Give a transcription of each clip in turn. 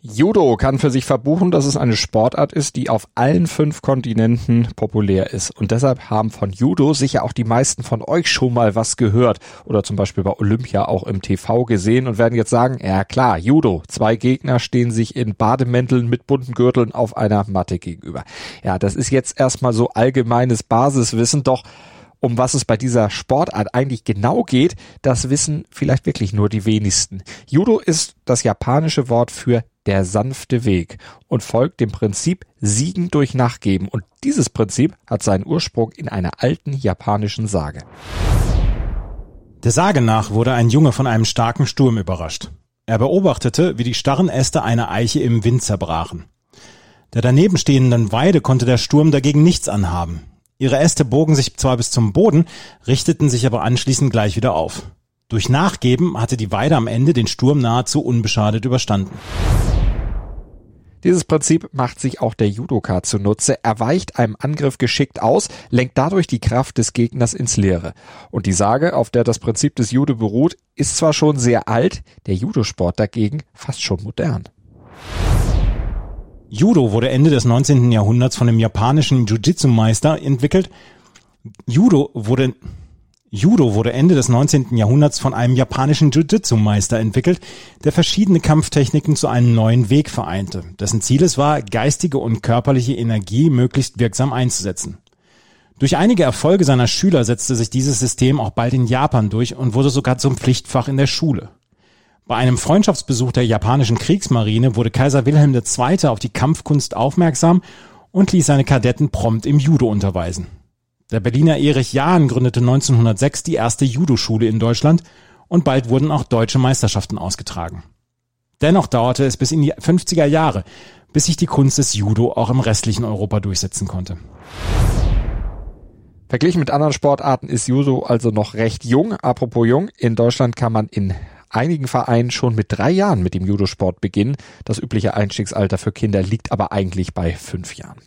Judo kann für sich verbuchen, dass es eine Sportart ist, die auf allen fünf Kontinenten populär ist. Und deshalb haben von Judo sicher auch die meisten von euch schon mal was gehört oder zum Beispiel bei Olympia auch im TV gesehen und werden jetzt sagen, ja klar, Judo. Zwei Gegner stehen sich in Bademänteln mit bunten Gürteln auf einer Matte gegenüber. Ja, das ist jetzt erstmal so allgemeines Basiswissen, doch um was es bei dieser Sportart eigentlich genau geht, das wissen vielleicht wirklich nur die wenigsten. Judo ist das japanische Wort für der sanfte Weg und folgt dem Prinzip Siegen durch Nachgeben. Und dieses Prinzip hat seinen Ursprung in einer alten japanischen Sage. Der Sage nach wurde ein Junge von einem starken Sturm überrascht. Er beobachtete, wie die starren Äste einer Eiche im Wind zerbrachen. Der daneben stehenden Weide konnte der Sturm dagegen nichts anhaben. Ihre Äste bogen sich zwar bis zum Boden, richteten sich aber anschließend gleich wieder auf. Durch Nachgeben hatte die Weide am Ende den Sturm nahezu unbeschadet überstanden. Dieses Prinzip macht sich auch der Judoka zunutze. Er weicht einem Angriff geschickt aus, lenkt dadurch die Kraft des Gegners ins Leere. Und die Sage, auf der das Prinzip des Judo beruht, ist zwar schon sehr alt, der Judosport dagegen fast schon modern. Judo wurde Ende des 19. Jahrhunderts von dem japanischen Jiu-Jitsu-Meister entwickelt. Judo wurde Judo wurde Ende des 19. Jahrhunderts von einem japanischen Jiu-Jitsu-Meister entwickelt, der verschiedene Kampftechniken zu einem neuen Weg vereinte, dessen Ziel es war, geistige und körperliche Energie möglichst wirksam einzusetzen. Durch einige Erfolge seiner Schüler setzte sich dieses System auch bald in Japan durch und wurde sogar zum Pflichtfach in der Schule. Bei einem Freundschaftsbesuch der japanischen Kriegsmarine wurde Kaiser Wilhelm II. auf die Kampfkunst aufmerksam und ließ seine Kadetten prompt im Judo unterweisen. Der Berliner Erich Jahn gründete 1906 die erste Judo-Schule in Deutschland und bald wurden auch deutsche Meisterschaften ausgetragen. Dennoch dauerte es bis in die 50er Jahre, bis sich die Kunst des Judo auch im restlichen Europa durchsetzen konnte. Verglichen mit anderen Sportarten ist Judo also noch recht jung. Apropos jung, in Deutschland kann man in einigen Vereinen schon mit drei Jahren mit dem Judosport beginnen. Das übliche Einstiegsalter für Kinder liegt aber eigentlich bei fünf Jahren.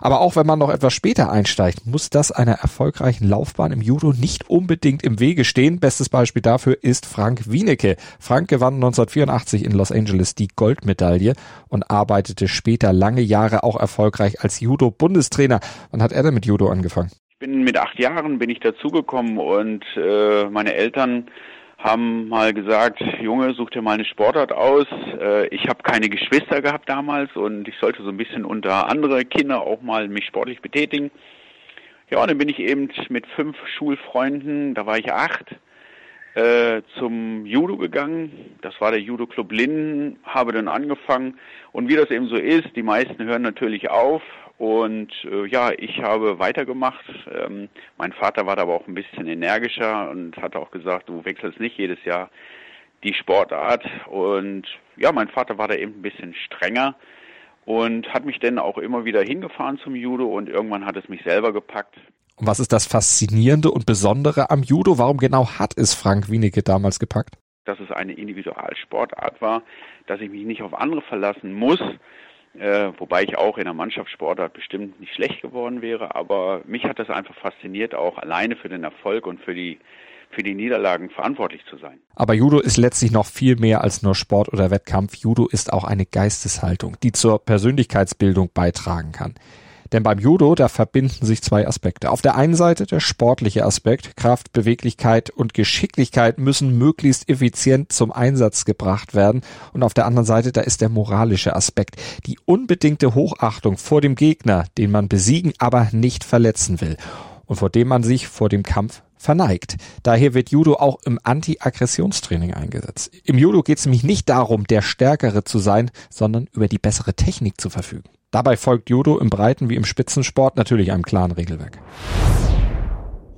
Aber auch wenn man noch etwas später einsteigt, muss das einer erfolgreichen Laufbahn im Judo nicht unbedingt im Wege stehen. Bestes Beispiel dafür ist Frank Wienecke. Frank gewann 1984 in Los Angeles die Goldmedaille und arbeitete später lange Jahre auch erfolgreich als Judo-Bundestrainer. Wann hat er denn mit Judo angefangen? Ich bin mit acht Jahren bin ich dazugekommen und äh, meine Eltern haben mal gesagt, Junge, such dir mal eine Sportart aus. Äh, ich habe keine Geschwister gehabt damals und ich sollte so ein bisschen unter andere Kinder auch mal mich sportlich betätigen. Ja, und dann bin ich eben mit fünf Schulfreunden, da war ich acht, äh, zum Judo gegangen. Das war der Judo Club Linden, habe dann angefangen. Und wie das eben so ist, die meisten hören natürlich auf, und äh, ja, ich habe weitergemacht. Ähm, mein Vater war da aber auch ein bisschen energischer und hat auch gesagt, du wechselst nicht jedes Jahr die Sportart. Und ja, mein Vater war da eben ein bisschen strenger und hat mich dann auch immer wieder hingefahren zum Judo und irgendwann hat es mich selber gepackt. Und was ist das Faszinierende und Besondere am Judo? Warum genau hat es Frank Wienicke damals gepackt? Dass es eine Individualsportart war, dass ich mich nicht auf andere verlassen muss, äh, wobei ich auch in der Mannschaftssportart bestimmt nicht schlecht geworden wäre, aber mich hat das einfach fasziniert, auch alleine für den Erfolg und für die für die Niederlagen verantwortlich zu sein. Aber Judo ist letztlich noch viel mehr als nur Sport oder Wettkampf. Judo ist auch eine Geisteshaltung, die zur Persönlichkeitsbildung beitragen kann. Denn beim Judo, da verbinden sich zwei Aspekte. Auf der einen Seite der sportliche Aspekt. Kraft, Beweglichkeit und Geschicklichkeit müssen möglichst effizient zum Einsatz gebracht werden. Und auf der anderen Seite, da ist der moralische Aspekt. Die unbedingte Hochachtung vor dem Gegner, den man besiegen, aber nicht verletzen will. Und vor dem man sich vor dem Kampf verneigt. Daher wird Judo auch im Anti-Aggressionstraining eingesetzt. Im Judo geht es nämlich nicht darum, der Stärkere zu sein, sondern über die bessere Technik zu verfügen. Dabei folgt Judo im Breiten wie im Spitzensport natürlich einem klaren Regelwerk.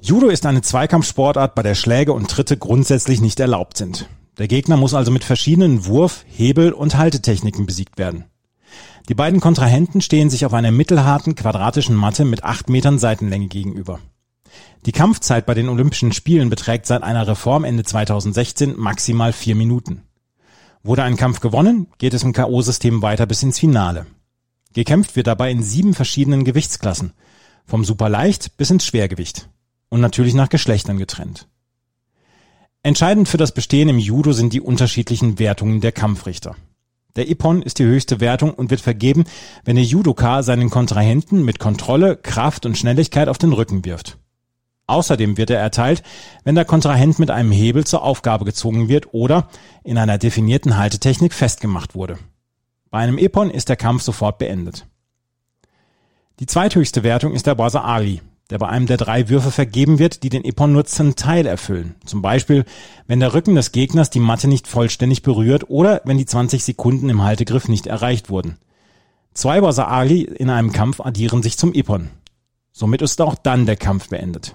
Judo ist eine Zweikampfsportart, bei der Schläge und Tritte grundsätzlich nicht erlaubt sind. Der Gegner muss also mit verschiedenen Wurf-, Hebel- und Haltetechniken besiegt werden. Die beiden Kontrahenten stehen sich auf einer mittelharten quadratischen Matte mit acht Metern Seitenlänge gegenüber. Die Kampfzeit bei den Olympischen Spielen beträgt seit einer Reform Ende 2016 maximal vier Minuten. Wurde ein Kampf gewonnen, geht es im K.O.-System weiter bis ins Finale. Gekämpft wird dabei in sieben verschiedenen Gewichtsklassen, vom Superleicht bis ins Schwergewicht und natürlich nach Geschlechtern getrennt. Entscheidend für das Bestehen im Judo sind die unterschiedlichen Wertungen der Kampfrichter. Der Ippon ist die höchste Wertung und wird vergeben, wenn der Judoka seinen Kontrahenten mit Kontrolle, Kraft und Schnelligkeit auf den Rücken wirft. Außerdem wird er erteilt, wenn der Kontrahent mit einem Hebel zur Aufgabe gezwungen wird oder in einer definierten Haltetechnik festgemacht wurde. Bei einem Epon ist der Kampf sofort beendet. Die zweithöchste Wertung ist der Basa Ali, der bei einem der drei Würfe vergeben wird, die den Epon nur zum Teil erfüllen. Zum Beispiel, wenn der Rücken des Gegners die Matte nicht vollständig berührt oder wenn die 20 Sekunden im Haltegriff nicht erreicht wurden. Zwei Basa Ali in einem Kampf addieren sich zum Epon. Somit ist auch dann der Kampf beendet.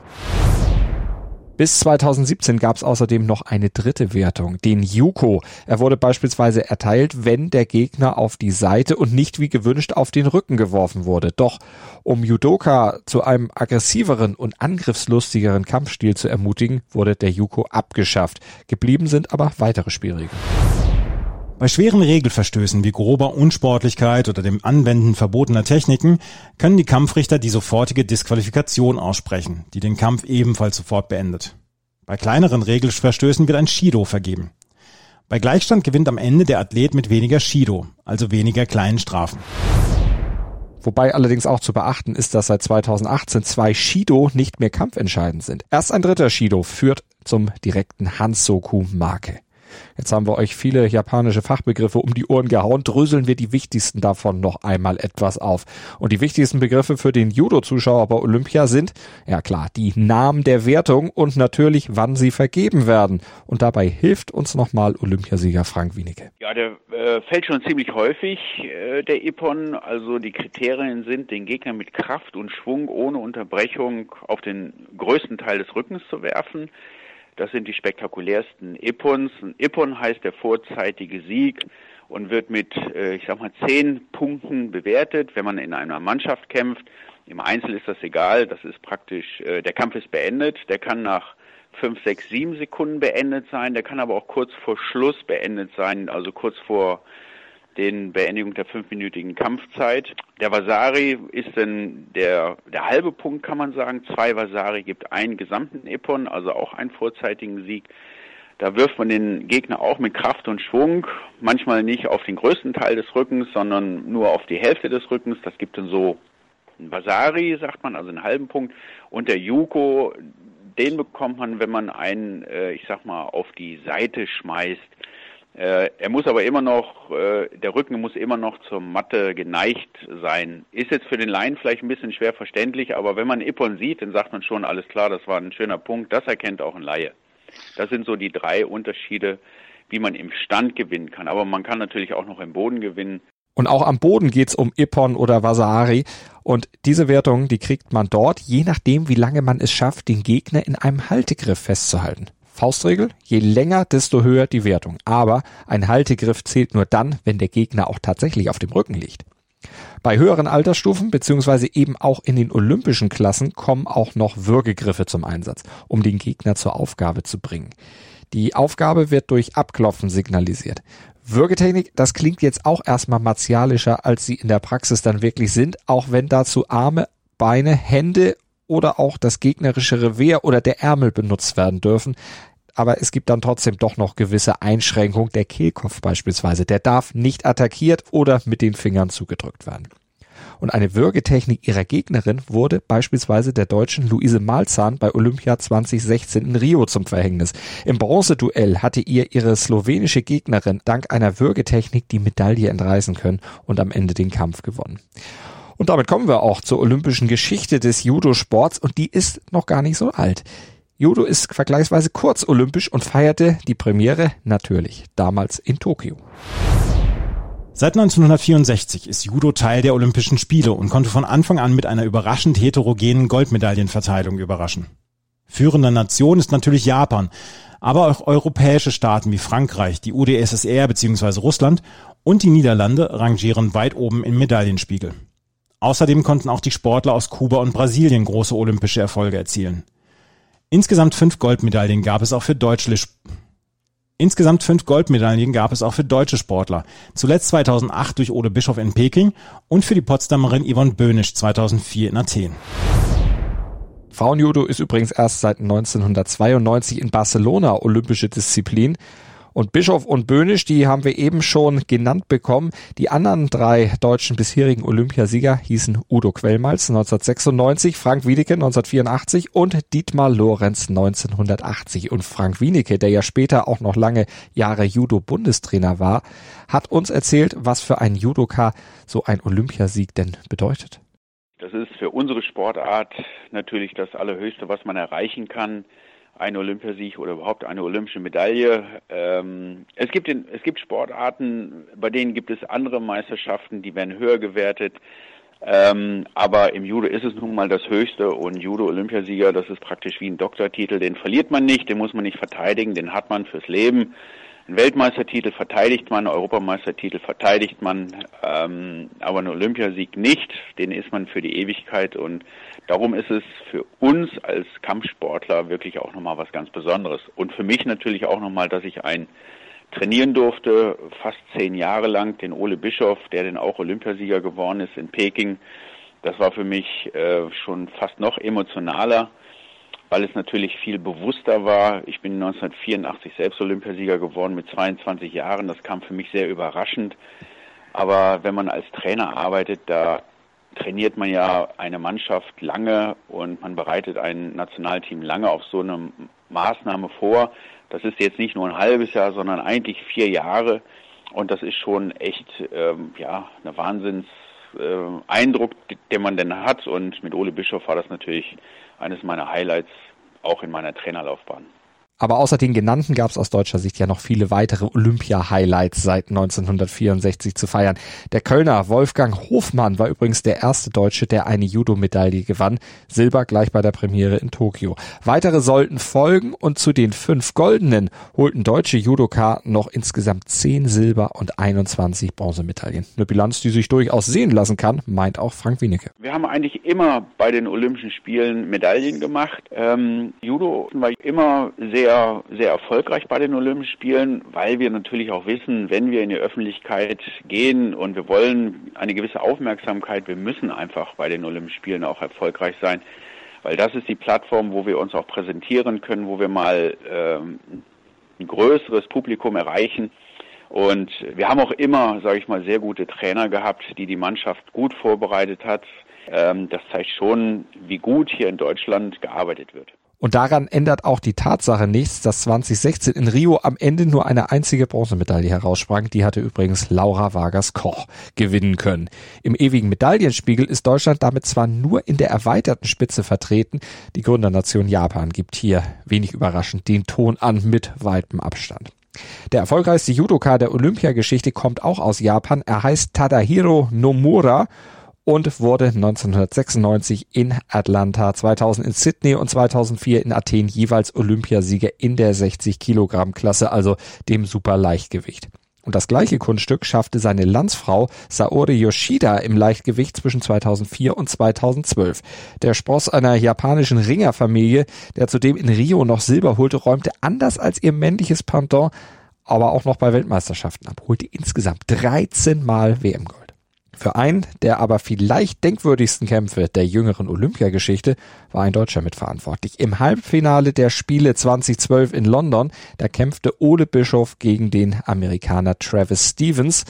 Bis 2017 gab es außerdem noch eine dritte Wertung, den Yuko. Er wurde beispielsweise erteilt, wenn der Gegner auf die Seite und nicht wie gewünscht auf den Rücken geworfen wurde. Doch um Judoka zu einem aggressiveren und angriffslustigeren Kampfstil zu ermutigen, wurde der Yuko abgeschafft. Geblieben sind aber weitere Spielregeln. Bei schweren Regelverstößen wie grober Unsportlichkeit oder dem Anwenden verbotener Techniken können die Kampfrichter die sofortige Disqualifikation aussprechen, die den Kampf ebenfalls sofort beendet. Bei kleineren Regelverstößen wird ein Shido vergeben. Bei Gleichstand gewinnt am Ende der Athlet mit weniger Shido, also weniger kleinen Strafen. Wobei allerdings auch zu beachten ist, dass seit 2018 zwei Shido nicht mehr kampfentscheidend sind. Erst ein dritter Shido führt zum direkten Hansoku-Marke. Jetzt haben wir euch viele japanische Fachbegriffe um die Ohren gehauen. Dröseln wir die wichtigsten davon noch einmal etwas auf. Und die wichtigsten Begriffe für den Judo-Zuschauer bei Olympia sind, ja klar, die Namen der Wertung und natürlich, wann sie vergeben werden. Und dabei hilft uns nochmal Olympiasieger Frank Wienicke. Ja, der äh, fällt schon ziemlich häufig, äh, der Ippon. Also die Kriterien sind, den Gegner mit Kraft und Schwung ohne Unterbrechung auf den größten Teil des Rückens zu werfen das sind die spektakulärsten Ippons. Ein Ippon heißt der vorzeitige Sieg und wird mit, äh, ich sag mal, zehn Punkten bewertet, wenn man in einer Mannschaft kämpft. Im Einzel ist das egal, das ist praktisch, äh, der Kampf ist beendet, der kann nach fünf, sechs, sieben Sekunden beendet sein, der kann aber auch kurz vor Schluss beendet sein, also kurz vor den Beendigung der fünfminütigen Kampfzeit. Der Vasari ist dann der, der halbe Punkt, kann man sagen. Zwei Vasari gibt einen gesamten Epon, also auch einen vorzeitigen Sieg. Da wirft man den Gegner auch mit Kraft und Schwung, manchmal nicht auf den größten Teil des Rückens, sondern nur auf die Hälfte des Rückens. Das gibt dann so ein Vasari, sagt man, also einen halben Punkt. Und der Yuko, den bekommt man, wenn man einen, äh, ich sag mal, auf die Seite schmeißt. Äh, er muss aber immer noch, äh, der Rücken muss immer noch zur Matte geneigt sein. Ist jetzt für den Laien vielleicht ein bisschen schwer verständlich, aber wenn man Ippon sieht, dann sagt man schon, alles klar, das war ein schöner Punkt. Das erkennt auch ein Laie. Das sind so die drei Unterschiede, wie man im Stand gewinnen kann. Aber man kann natürlich auch noch im Boden gewinnen. Und auch am Boden geht's um Ippon oder Vasari. Und diese Wertung, die kriegt man dort, je nachdem, wie lange man es schafft, den Gegner in einem Haltegriff festzuhalten. Faustregel, je länger, desto höher die Wertung. Aber ein Haltegriff zählt nur dann, wenn der Gegner auch tatsächlich auf dem Rücken liegt. Bei höheren Altersstufen beziehungsweise eben auch in den olympischen Klassen kommen auch noch Würgegriffe zum Einsatz, um den Gegner zur Aufgabe zu bringen. Die Aufgabe wird durch Abklopfen signalisiert. Würgetechnik, das klingt jetzt auch erstmal martialischer, als sie in der Praxis dann wirklich sind, auch wenn dazu Arme, Beine, Hände oder auch das gegnerische Revier oder der Ärmel benutzt werden dürfen. Aber es gibt dann trotzdem doch noch gewisse Einschränkungen. Der Kehlkopf beispielsweise, der darf nicht attackiert oder mit den Fingern zugedrückt werden. Und eine Würgetechnik ihrer Gegnerin wurde beispielsweise der deutschen Luise Malzahn bei Olympia 2016 in Rio zum Verhängnis. Im Bronzeduell hatte ihr ihre slowenische Gegnerin dank einer Würgetechnik die Medaille entreißen können und am Ende den Kampf gewonnen. Und damit kommen wir auch zur olympischen Geschichte des Judo-Sports und die ist noch gar nicht so alt. Judo ist vergleichsweise kurz olympisch und feierte die Premiere natürlich damals in Tokio. Seit 1964 ist Judo Teil der Olympischen Spiele und konnte von Anfang an mit einer überraschend heterogenen Goldmedaillenverteilung überraschen. Führende Nation ist natürlich Japan, aber auch europäische Staaten wie Frankreich, die UdSSR bzw. Russland und die Niederlande rangieren weit oben im Medaillenspiegel. Außerdem konnten auch die Sportler aus Kuba und Brasilien große olympische Erfolge erzielen. Insgesamt fünf Goldmedaillen gab es auch für deutsche Insgesamt fünf Goldmedaillen gab es auch für deutsche Sportler. Zuletzt 2008 durch Ole Bischof in Peking und für die Potsdamerin Yvonne Böhnisch 2004 in Athen. Frauenjudo ist übrigens erst seit 1992 in Barcelona olympische Disziplin. Und Bischof und Böhnisch, die haben wir eben schon genannt bekommen. Die anderen drei deutschen bisherigen Olympiasieger hießen Udo Quellmalz 1996, Frank Wiedeke 1984 und Dietmar Lorenz 1980. Und Frank Wiedeke, der ja später auch noch lange Jahre Judo-Bundestrainer war, hat uns erzählt, was für ein Judoka so ein Olympiasieg denn bedeutet. Das ist für unsere Sportart natürlich das Allerhöchste, was man erreichen kann. Ein Olympiasieg oder überhaupt eine olympische Medaille. Ähm, es, gibt in, es gibt Sportarten, bei denen gibt es andere Meisterschaften, die werden höher gewertet. Ähm, aber im Judo ist es nun mal das Höchste und Judo-Olympiasieger, das ist praktisch wie ein Doktortitel, den verliert man nicht, den muss man nicht verteidigen, den hat man fürs Leben. Einen Weltmeistertitel verteidigt man, einen Europameistertitel verteidigt man, ähm, aber einen Olympiasieg nicht. Den ist man für die Ewigkeit und darum ist es für uns als Kampfsportler wirklich auch nochmal was ganz Besonderes. Und für mich natürlich auch nochmal, dass ich ein trainieren durfte, fast zehn Jahre lang, den Ole Bischof, der dann auch Olympiasieger geworden ist in Peking. Das war für mich äh, schon fast noch emotionaler weil es natürlich viel bewusster war. Ich bin 1984 selbst Olympiasieger geworden mit 22 Jahren. Das kam für mich sehr überraschend. Aber wenn man als Trainer arbeitet, da trainiert man ja eine Mannschaft lange und man bereitet ein Nationalteam lange auf so eine Maßnahme vor. Das ist jetzt nicht nur ein halbes Jahr, sondern eigentlich vier Jahre. Und das ist schon echt ähm, ja, eine Wahnsinns äh, Eindruck, den man denn hat. Und mit Ole Bischof war das natürlich eines meiner Highlights auch in meiner Trainerlaufbahn. Aber außer den genannten gab es aus deutscher Sicht ja noch viele weitere Olympia-Highlights seit 1964 zu feiern. Der Kölner Wolfgang Hofmann war übrigens der erste Deutsche, der eine Judo-Medaille gewann. Silber gleich bei der Premiere in Tokio. Weitere sollten folgen und zu den fünf goldenen holten deutsche Judoka noch insgesamt zehn Silber- und 21 Bronzemedaillen. Eine Bilanz, die sich durchaus sehen lassen kann, meint auch Frank Wienecke. Wir haben eigentlich immer bei den Olympischen Spielen Medaillen gemacht. Ähm, Judo war immer sehr sehr, sehr erfolgreich bei den Olympischen Spielen, weil wir natürlich auch wissen, wenn wir in die Öffentlichkeit gehen und wir wollen eine gewisse Aufmerksamkeit, wir müssen einfach bei den Olympischen Spielen auch erfolgreich sein, weil das ist die Plattform, wo wir uns auch präsentieren können, wo wir mal ähm, ein größeres Publikum erreichen. Und wir haben auch immer, sage ich mal, sehr gute Trainer gehabt, die die Mannschaft gut vorbereitet hat. Ähm, das zeigt schon, wie gut hier in Deutschland gearbeitet wird. Und daran ändert auch die Tatsache nichts, dass 2016 in Rio am Ende nur eine einzige Bronzemedaille heraussprang. Die hatte übrigens Laura Vargas Koch gewinnen können. Im ewigen Medaillenspiegel ist Deutschland damit zwar nur in der erweiterten Spitze vertreten. Die Gründernation Japan gibt hier wenig überraschend den Ton an mit weitem Abstand. Der erfolgreichste Judoka der Olympiageschichte kommt auch aus Japan. Er heißt Tadahiro Nomura und wurde 1996 in Atlanta, 2000 in Sydney und 2004 in Athen jeweils Olympiasieger in der 60 Kilogramm Klasse, also dem Superleichtgewicht. Und das gleiche Kunststück schaffte seine Landsfrau Saori Yoshida im Leichtgewicht zwischen 2004 und 2012. Der Spross einer japanischen Ringerfamilie, der zudem in Rio noch Silber holte, räumte anders als ihr männliches Pendant aber auch noch bei Weltmeisterschaften ab, holte insgesamt 13 Mal WM-Gold. Für einen der aber vielleicht denkwürdigsten Kämpfe der jüngeren Olympiageschichte war ein Deutscher mitverantwortlich. Im Halbfinale der Spiele 2012 in London, da kämpfte Ole Bischof gegen den Amerikaner Travis Stevens.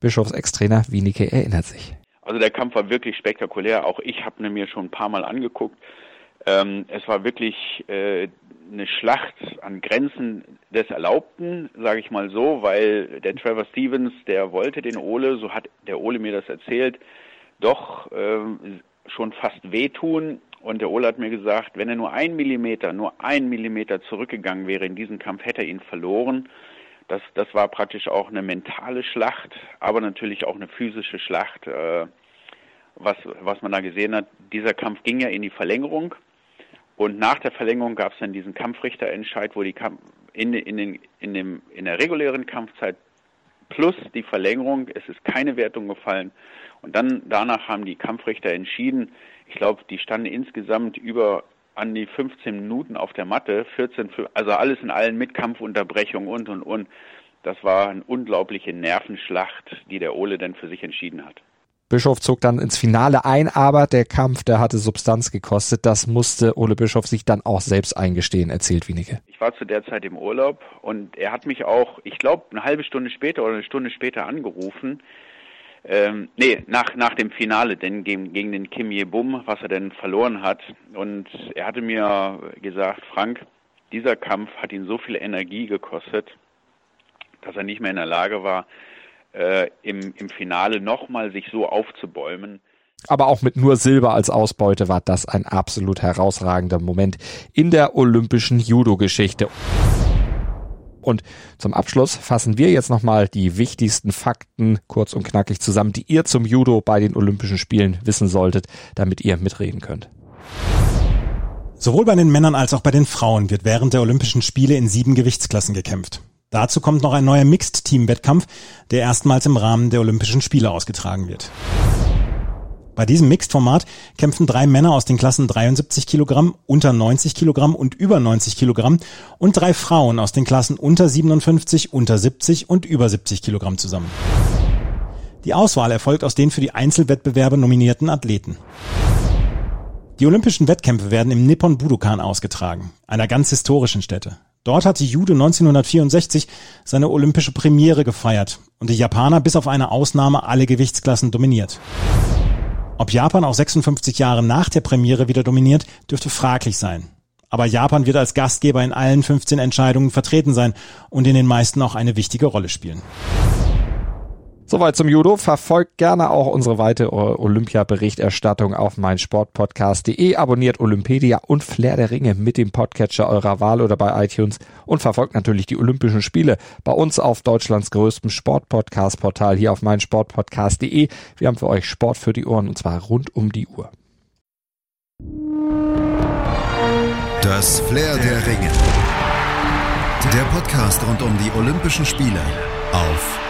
Bischofs Ex-Trainer Wienicke erinnert sich. Also der Kampf war wirklich spektakulär. Auch ich habe mir schon ein paar Mal angeguckt. Ähm, es war wirklich äh, eine Schlacht an Grenzen des Erlaubten, sage ich mal so, weil der Trevor Stevens, der wollte den Ole, so hat der Ole mir das erzählt, doch äh, schon fast wehtun. Und der Ole hat mir gesagt, wenn er nur ein Millimeter, nur ein Millimeter zurückgegangen wäre in diesen Kampf, hätte er ihn verloren. Das, das war praktisch auch eine mentale Schlacht, aber natürlich auch eine physische Schlacht, äh, was, was man da gesehen hat. Dieser Kampf ging ja in die Verlängerung. Und nach der Verlängerung gab es dann diesen Kampfrichterentscheid, wo die Kampf in, in, den, in, dem, in der regulären Kampfzeit plus die Verlängerung. Es ist keine Wertung gefallen. Und dann danach haben die Kampfrichter entschieden. Ich glaube, die standen insgesamt über an die 15 Minuten auf der Matte, 14, also alles in allen mit Kampfunterbrechung und und und. Das war eine unglaubliche Nervenschlacht, die der Ole dann für sich entschieden hat. Bischof zog dann ins Finale ein, aber der Kampf, der hatte Substanz gekostet. Das musste Ole Bischof sich dann auch selbst eingestehen, erzählt Wienicke. Ich war zu der Zeit im Urlaub und er hat mich auch, ich glaube, eine halbe Stunde später oder eine Stunde später angerufen. Ähm, nee, nach, nach dem Finale, denn gegen, gegen den Kim Ye-bum, was er denn verloren hat. Und er hatte mir gesagt, Frank, dieser Kampf hat ihn so viel Energie gekostet, dass er nicht mehr in der Lage war, äh, im, im Finale nochmal sich so aufzubäumen. Aber auch mit nur Silber als Ausbeute war das ein absolut herausragender Moment in der olympischen Judo-Geschichte. Und zum Abschluss fassen wir jetzt nochmal die wichtigsten Fakten kurz und knackig zusammen, die ihr zum Judo bei den Olympischen Spielen wissen solltet, damit ihr mitreden könnt. Sowohl bei den Männern als auch bei den Frauen wird während der Olympischen Spiele in sieben Gewichtsklassen gekämpft. Dazu kommt noch ein neuer Mixed-Team-Wettkampf, der erstmals im Rahmen der Olympischen Spiele ausgetragen wird. Bei diesem Mixed-Format kämpfen drei Männer aus den Klassen 73 Kilogramm, unter 90 Kilogramm und über 90 Kilogramm und drei Frauen aus den Klassen unter 57, unter 70 und über 70 Kilogramm zusammen. Die Auswahl erfolgt aus den für die Einzelwettbewerbe nominierten Athleten. Die olympischen Wettkämpfe werden im Nippon Budokan ausgetragen, einer ganz historischen Stätte. Dort hat die Jude 1964 seine olympische Premiere gefeiert und die Japaner bis auf eine Ausnahme alle Gewichtsklassen dominiert. Ob Japan auch 56 Jahre nach der Premiere wieder dominiert, dürfte fraglich sein. Aber Japan wird als Gastgeber in allen 15 Entscheidungen vertreten sein und in den meisten auch eine wichtige Rolle spielen. Soweit zum Judo. Verfolgt gerne auch unsere weitere Olympia-Berichterstattung auf meinsportpodcast.de. Abonniert Olympedia und Flair der Ringe mit dem Podcatcher eurer Wahl oder bei iTunes. Und verfolgt natürlich die Olympischen Spiele bei uns auf Deutschlands größtem Sportpodcast-Portal hier auf meinsportpodcast.de. Wir haben für euch Sport für die Ohren und zwar rund um die Uhr. Das Flair der Ringe. Der Podcast rund um die Olympischen Spiele auf